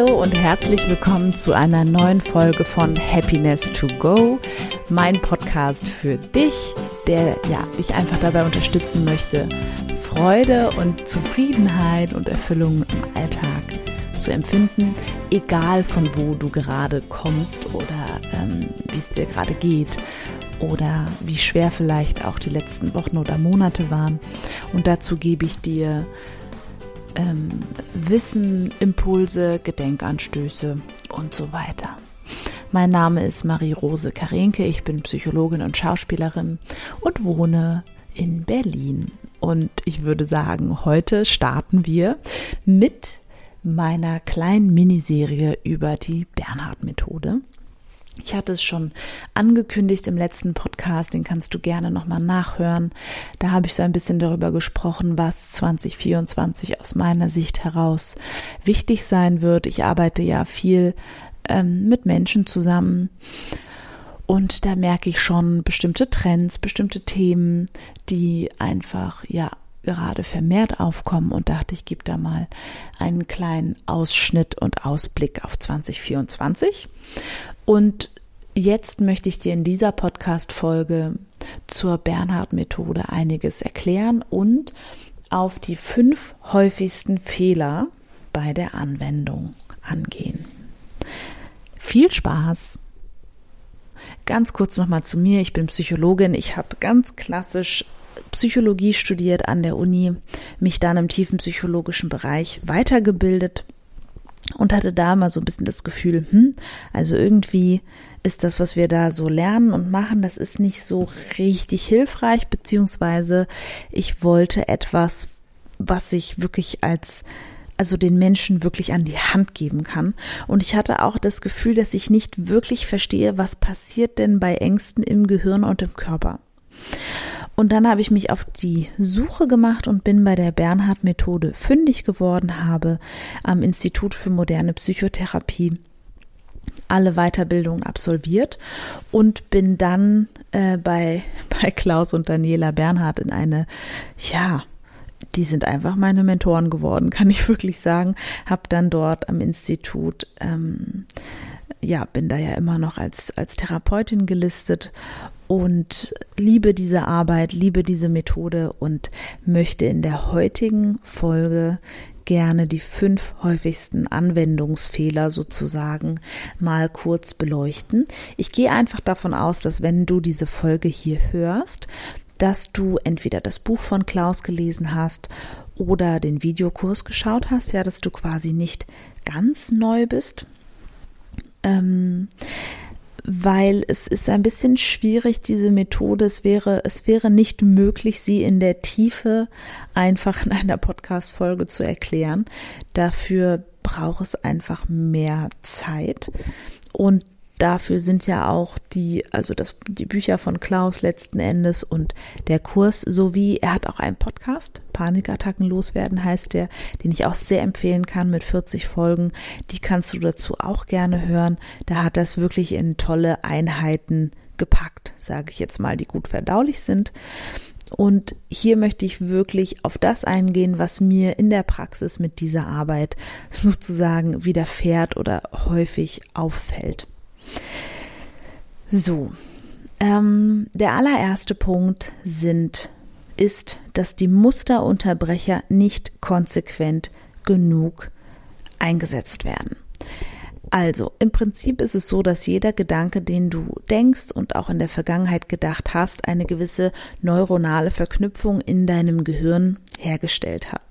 Hallo und herzlich willkommen zu einer neuen Folge von Happiness to Go, mein Podcast für dich, der ja, dich einfach dabei unterstützen möchte, Freude und Zufriedenheit und Erfüllung im Alltag zu empfinden, egal von wo du gerade kommst oder ähm, wie es dir gerade geht oder wie schwer vielleicht auch die letzten Wochen oder Monate waren. Und dazu gebe ich dir ähm, Wissen, Impulse, Gedenkanstöße und so weiter. Mein Name ist Marie-Rose Karenke, ich bin Psychologin und Schauspielerin und wohne in Berlin. Und ich würde sagen, heute starten wir mit meiner kleinen Miniserie über die Bernhard-Methode. Ich hatte es schon angekündigt im letzten Podcast, den kannst du gerne nochmal nachhören. Da habe ich so ein bisschen darüber gesprochen, was 2024 aus meiner Sicht heraus wichtig sein wird. Ich arbeite ja viel ähm, mit Menschen zusammen und da merke ich schon bestimmte Trends, bestimmte Themen, die einfach, ja, gerade vermehrt aufkommen und dachte, ich gebe da mal einen kleinen Ausschnitt und Ausblick auf 2024. Und jetzt möchte ich dir in dieser Podcast-Folge zur Bernhard-Methode einiges erklären und auf die fünf häufigsten Fehler bei der Anwendung angehen. Viel Spaß! Ganz kurz nochmal zu mir. Ich bin Psychologin. Ich habe ganz klassisch Psychologie studiert an der Uni, mich dann im tiefen psychologischen Bereich weitergebildet und hatte da mal so ein bisschen das Gefühl, hm, also irgendwie ist das, was wir da so lernen und machen, das ist nicht so richtig hilfreich, beziehungsweise ich wollte etwas, was ich wirklich als also den Menschen wirklich an die Hand geben kann. Und ich hatte auch das Gefühl, dass ich nicht wirklich verstehe, was passiert denn bei Ängsten im Gehirn und im Körper. Und dann habe ich mich auf die Suche gemacht und bin bei der Bernhard-Methode fündig geworden, habe am Institut für moderne Psychotherapie alle Weiterbildungen absolviert und bin dann äh, bei, bei Klaus und Daniela Bernhard in eine, ja, die sind einfach meine Mentoren geworden, kann ich wirklich sagen. Habe dann dort am Institut, ähm, ja, bin da ja immer noch als, als Therapeutin gelistet und liebe diese Arbeit, liebe diese Methode und möchte in der heutigen Folge gerne die fünf häufigsten Anwendungsfehler sozusagen mal kurz beleuchten. Ich gehe einfach davon aus, dass wenn du diese Folge hier hörst, dass du entweder das Buch von Klaus gelesen hast oder den Videokurs geschaut hast, ja, dass du quasi nicht ganz neu bist. Ähm, weil es ist ein bisschen schwierig, diese Methode. Es wäre, es wäre nicht möglich, sie in der Tiefe einfach in einer Podcast-Folge zu erklären. Dafür braucht es einfach mehr Zeit. Und dafür sind ja auch die, also das, die Bücher von Klaus letzten Endes und der Kurs sowie er hat auch einen Podcast, Panikattacken loswerden heißt der, den ich auch sehr empfehlen kann mit 40 Folgen. Die kannst du dazu auch gerne hören. Da hat das wirklich in tolle Einheiten gepackt, sage ich jetzt mal, die gut verdaulich sind. Und hier möchte ich wirklich auf das eingehen, was mir in der Praxis mit dieser Arbeit sozusagen widerfährt oder häufig auffällt. So, ähm, der allererste Punkt sind, ist, dass die Musterunterbrecher nicht konsequent genug eingesetzt werden. Also, im Prinzip ist es so, dass jeder Gedanke, den du denkst und auch in der Vergangenheit gedacht hast, eine gewisse neuronale Verknüpfung in deinem Gehirn hergestellt hat.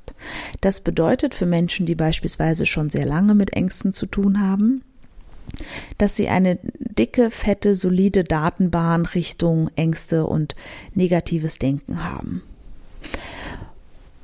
Das bedeutet für Menschen, die beispielsweise schon sehr lange mit Ängsten zu tun haben, dass sie eine dicke, fette, solide Datenbahn Richtung Ängste und negatives Denken haben.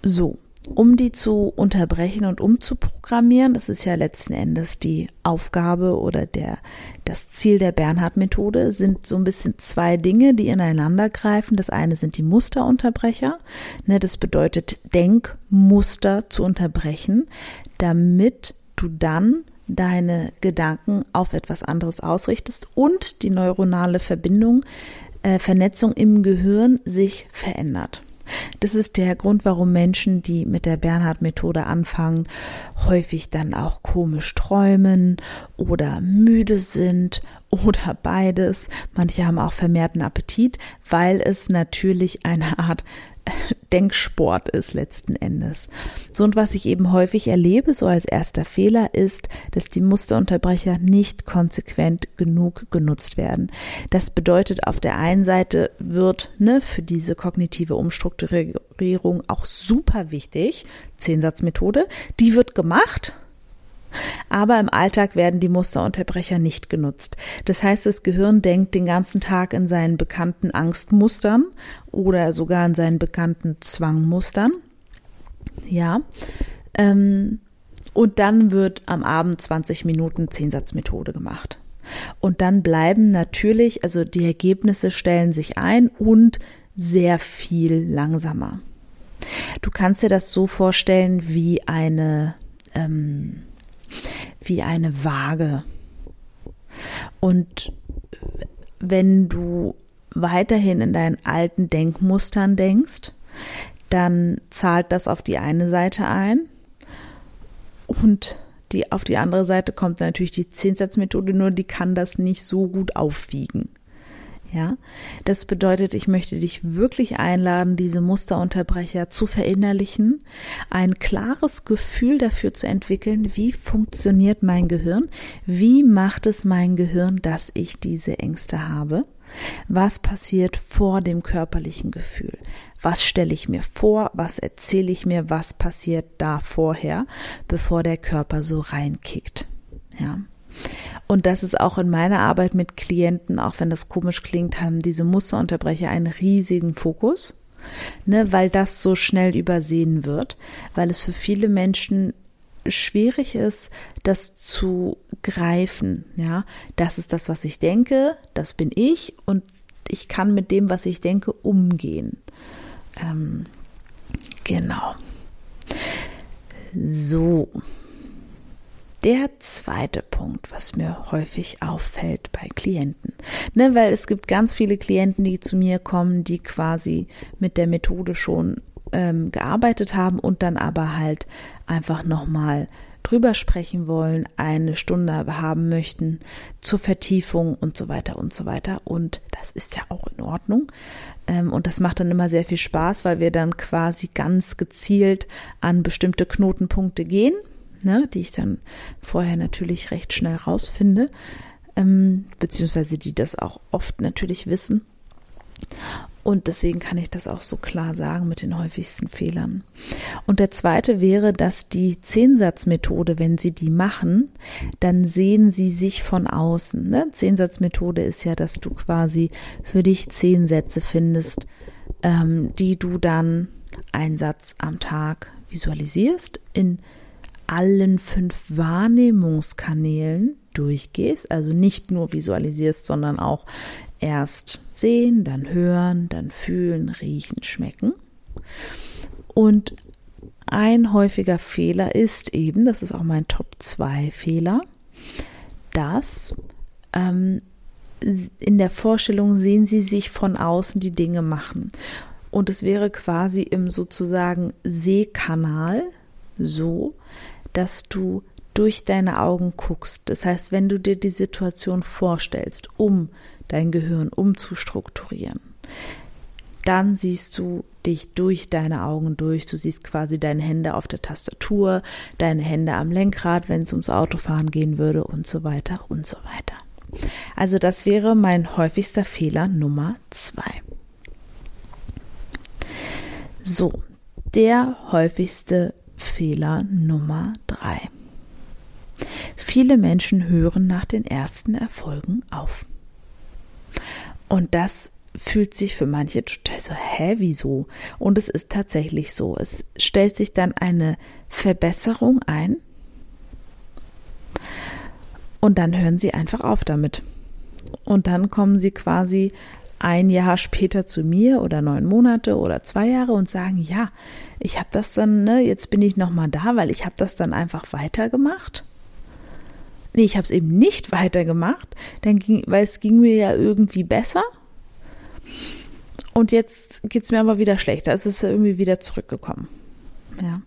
So, um die zu unterbrechen und umzuprogrammieren, das ist ja letzten Endes die Aufgabe oder der, das Ziel der Bernhard-Methode, sind so ein bisschen zwei Dinge, die ineinander greifen. Das eine sind die Musterunterbrecher. Ne, das bedeutet, Denkmuster zu unterbrechen, damit du dann deine Gedanken auf etwas anderes ausrichtest und die neuronale Verbindung, äh, Vernetzung im Gehirn sich verändert. Das ist der Grund, warum Menschen, die mit der Bernhard-Methode anfangen, häufig dann auch komisch träumen oder müde sind oder beides. Manche haben auch vermehrten Appetit, weil es natürlich eine Art Denksport ist letzten Endes. So und was ich eben häufig erlebe, so als erster Fehler, ist, dass die Musterunterbrecher nicht konsequent genug genutzt werden. Das bedeutet, auf der einen Seite wird ne, für diese kognitive Umstrukturierung auch super wichtig, Zehnsatzmethode, die wird gemacht, aber im Alltag werden die Musterunterbrecher nicht genutzt. Das heißt, das Gehirn denkt den ganzen Tag in seinen bekannten Angstmustern oder sogar in seinen bekannten Zwangmustern. Ja. Ähm, und dann wird am Abend 20 Minuten Zehnsatzmethode gemacht. Und dann bleiben natürlich, also die Ergebnisse stellen sich ein und sehr viel langsamer. Du kannst dir das so vorstellen wie eine ähm, wie eine Waage. Und wenn du weiterhin in deinen alten Denkmustern denkst, dann zahlt das auf die eine Seite ein und die, auf die andere Seite kommt natürlich die Zehnsatzmethode, nur die kann das nicht so gut aufwiegen. Ja, das bedeutet, ich möchte dich wirklich einladen, diese Musterunterbrecher zu verinnerlichen, ein klares Gefühl dafür zu entwickeln, wie funktioniert mein Gehirn, wie macht es mein Gehirn, dass ich diese Ängste habe, was passiert vor dem körperlichen Gefühl, was stelle ich mir vor, was erzähle ich mir, was passiert da vorher, bevor der Körper so reinkickt. Ja. Und das ist auch in meiner Arbeit mit Klienten, auch wenn das komisch klingt, haben diese Musterunterbrecher einen riesigen Fokus, ne, weil das so schnell übersehen wird, weil es für viele Menschen schwierig ist, das zu greifen. Ja, das ist das, was ich denke, das bin ich und ich kann mit dem, was ich denke, umgehen. Ähm, genau. So, der zweite Punkt, was mir häufig auffällt bei Klienten. Ne, weil es gibt ganz viele Klienten, die zu mir kommen, die quasi mit der Methode schon ähm, gearbeitet haben und dann aber halt einfach nochmal drüber sprechen wollen, eine Stunde haben möchten zur Vertiefung und so weiter und so weiter. Und das ist ja auch in Ordnung. Ähm, und das macht dann immer sehr viel Spaß, weil wir dann quasi ganz gezielt an bestimmte Knotenpunkte gehen ne, die ich dann vorher natürlich recht schnell rausfinde, ähm, beziehungsweise die das auch oft natürlich wissen. Und deswegen kann ich das auch so klar sagen mit den häufigsten Fehlern. Und der zweite wäre, dass die Zehnsatzmethode, wenn Sie die machen, dann sehen Sie sich von außen. Ne? Zehnsatzmethode ist ja, dass du quasi für dich zehn Sätze findest, ähm, die du dann einen Satz am Tag visualisierst in allen fünf Wahrnehmungskanälen durchgehst, also nicht nur visualisierst, sondern auch erst sehen, dann hören, dann fühlen, riechen, schmecken. Und ein häufiger Fehler ist eben, das ist auch mein Top 2 Fehler, dass ähm, in der Vorstellung sehen sie sich von außen die Dinge machen. Und es wäre quasi im sozusagen Sehkanal so, dass du durch deine Augen guckst. Das heißt, wenn du dir die Situation vorstellst, um dein Gehirn umzustrukturieren, dann siehst du dich durch deine Augen durch. Du siehst quasi deine Hände auf der Tastatur, deine Hände am Lenkrad, wenn es ums Autofahren gehen würde und so weiter und so weiter. Also das wäre mein häufigster Fehler Nummer zwei. So, der häufigste Fehler Nummer drei. Viele Menschen hören nach den ersten Erfolgen auf. Und das fühlt sich für manche total so, hä, wieso? Und es ist tatsächlich so. Es stellt sich dann eine Verbesserung ein und dann hören sie einfach auf damit. Und dann kommen sie quasi ein Jahr später zu mir oder neun Monate oder zwei Jahre und sagen, ja, ich habe das dann, ne, jetzt bin ich nochmal da, weil ich habe das dann einfach weitergemacht. Nee, ich habe es eben nicht weitergemacht, dann ging, weil es ging mir ja irgendwie besser. und jetzt geht's mir aber wieder schlechter. Es ist irgendwie wieder zurückgekommen. Ja.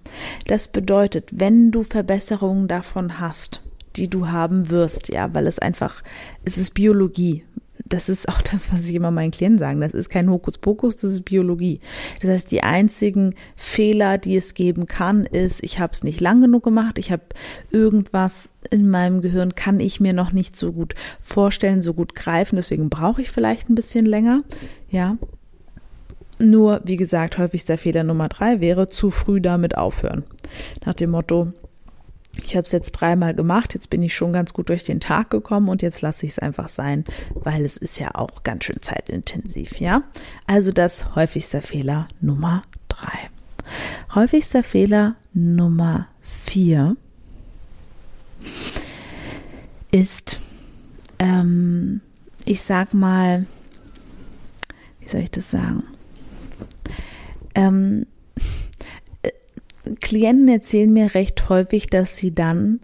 Das bedeutet, wenn du Verbesserungen davon hast, die du haben wirst, ja, weil es einfach, es ist Biologie. Das ist auch das, was ich immer meinen Klienten sagen. Das ist kein Hokuspokus, das ist Biologie. Das heißt, die einzigen Fehler, die es geben kann, ist, ich habe es nicht lang genug gemacht, ich habe irgendwas in meinem Gehirn, kann ich mir noch nicht so gut vorstellen, so gut greifen, deswegen brauche ich vielleicht ein bisschen länger. Ja, nur, wie gesagt, häufigster Fehler Nummer drei wäre zu früh damit aufhören. Nach dem Motto, ich habe es jetzt dreimal gemacht, jetzt bin ich schon ganz gut durch den Tag gekommen und jetzt lasse ich es einfach sein, weil es ist ja auch ganz schön zeitintensiv, ja? Also das häufigster Fehler Nummer drei. Häufigster Fehler Nummer vier ist, ähm, ich sag mal, wie soll ich das sagen? Ähm, äh, Klienten erzählen mir recht häufig, dass sie dann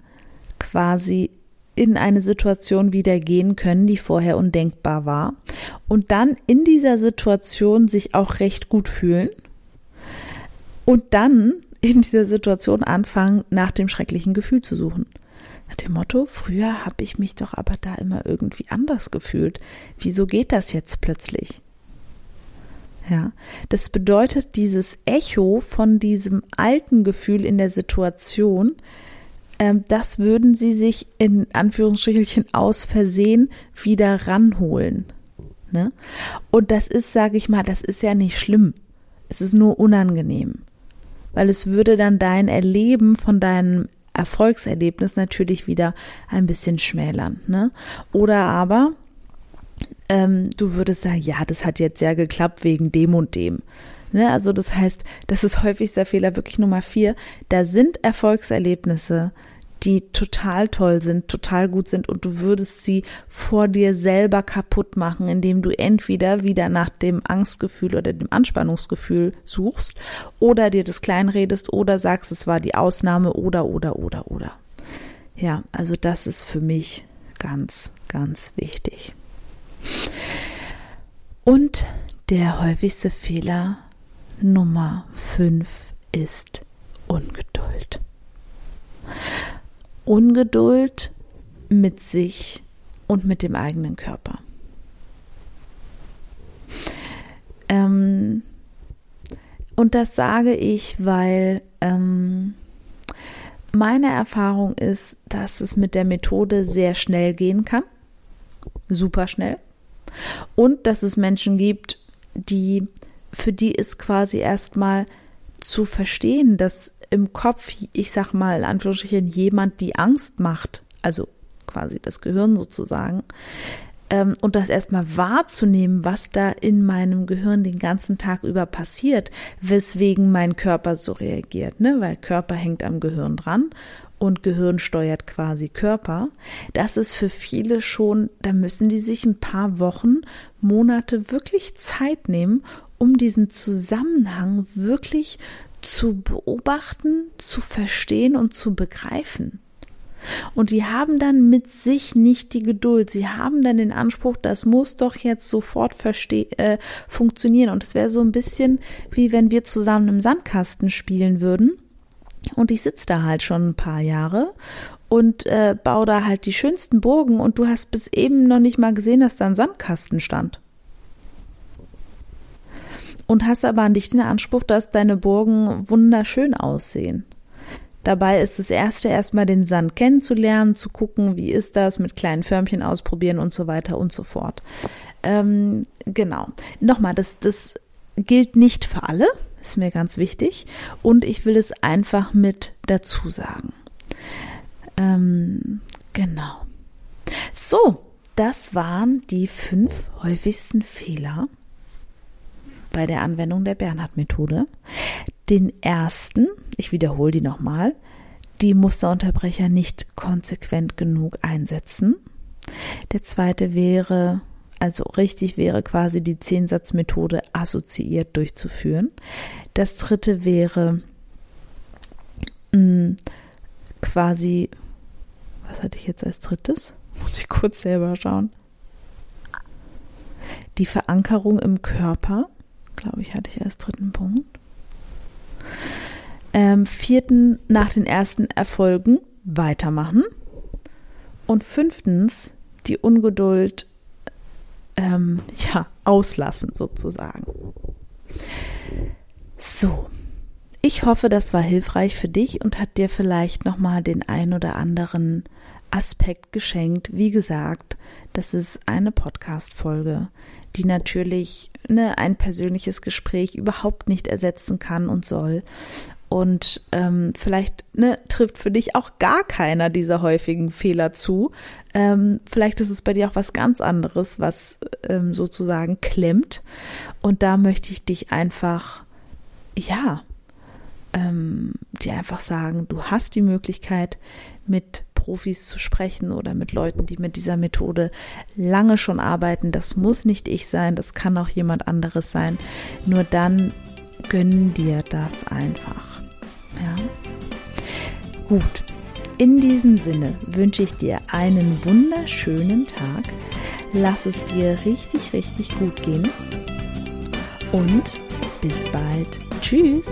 quasi in eine Situation wieder gehen können, die vorher undenkbar war und dann in dieser Situation sich auch recht gut fühlen und dann in dieser Situation anfangen, nach dem schrecklichen Gefühl zu suchen. Nach dem Motto, früher habe ich mich doch aber da immer irgendwie anders gefühlt. Wieso geht das jetzt plötzlich? Ja, das bedeutet, dieses Echo von diesem alten Gefühl in der Situation, ähm, das würden sie sich in Anführungsstrichelchen aus Versehen wieder ranholen. Ne? Und das ist, sage ich mal, das ist ja nicht schlimm. Es ist nur unangenehm, weil es würde dann dein Erleben von deinem Erfolgserlebnis natürlich wieder ein bisschen schmälern. Ne? Oder aber ähm, du würdest sagen, ja, das hat jetzt ja geklappt wegen dem und dem. Ne? Also das heißt, das ist häufigster Fehler wirklich Nummer vier. Da sind Erfolgserlebnisse, die total toll sind, total gut sind und du würdest sie vor dir selber kaputt machen, indem du entweder wieder nach dem Angstgefühl oder dem Anspannungsgefühl suchst oder dir das kleinredest oder sagst, es war die Ausnahme oder oder oder oder. Ja, also das ist für mich ganz, ganz wichtig. Und der häufigste Fehler Nummer 5 ist Ungeduld. Ungeduld mit sich und mit dem eigenen Körper. Ähm, und das sage ich, weil ähm, meine Erfahrung ist, dass es mit der Methode sehr schnell gehen kann. Super schnell. Und dass es Menschen gibt, die, für die ist quasi erstmal zu verstehen, dass im Kopf, ich sag mal, in Anführungsstrichen, jemand die Angst macht, also quasi das Gehirn sozusagen, ähm, und das erstmal wahrzunehmen, was da in meinem Gehirn den ganzen Tag über passiert, weswegen mein Körper so reagiert, ne? Weil Körper hängt am Gehirn dran und Gehirn steuert quasi Körper. Das ist für viele schon, da müssen die sich ein paar Wochen, Monate wirklich Zeit nehmen, um diesen Zusammenhang wirklich zu beobachten, zu verstehen und zu begreifen. Und die haben dann mit sich nicht die Geduld. Sie haben dann den Anspruch, das muss doch jetzt sofort äh, funktionieren. Und es wäre so ein bisschen wie wenn wir zusammen im Sandkasten spielen würden und ich sitze da halt schon ein paar Jahre und äh, baue da halt die schönsten Burgen und du hast bis eben noch nicht mal gesehen, dass da ein Sandkasten stand. Und hast aber an dich den Anspruch, dass deine Burgen wunderschön aussehen. Dabei ist das erste erstmal den Sand kennenzulernen, zu gucken, wie ist das, mit kleinen Förmchen ausprobieren und so weiter und so fort. Ähm, genau. Nochmal, das, das gilt nicht für alle ist mir ganz wichtig. Und ich will es einfach mit dazu sagen. Ähm, genau. So, das waren die fünf häufigsten Fehler bei der Anwendung der Bernhard-Methode. Den ersten, ich wiederhole die nochmal, die Musterunterbrecher nicht konsequent genug einsetzen. Der zweite wäre also richtig wäre quasi die Zehnsatzmethode assoziiert durchzuführen. Das dritte wäre mh, mm, quasi, was hatte ich jetzt als drittes? Muss ich kurz selber schauen. Die Verankerung im Körper. Glaube ich, hatte ich als dritten Punkt. Ähm, vierten, nach den ersten Erfolgen weitermachen. Und fünftens, die Ungeduld ähm, ja, auslassen sozusagen. So, ich hoffe, das war hilfreich für dich und hat dir vielleicht nochmal den ein oder anderen Aspekt geschenkt. Wie gesagt, das ist eine Podcast-Folge, die natürlich ne, ein persönliches Gespräch überhaupt nicht ersetzen kann und soll. Und ähm, vielleicht ne, trifft für dich auch gar keiner dieser häufigen Fehler zu. Ähm, vielleicht ist es bei dir auch was ganz anderes, was ähm, sozusagen klemmt. Und da möchte ich dich einfach, ja, ähm, dir einfach sagen, du hast die Möglichkeit, mit Profis zu sprechen oder mit Leuten, die mit dieser Methode lange schon arbeiten. Das muss nicht ich sein, das kann auch jemand anderes sein. Nur dann gönn dir das einfach. Ja. Gut. In diesem Sinne wünsche ich dir einen wunderschönen Tag. Lass es dir richtig, richtig gut gehen. Und bis bald. Tschüss.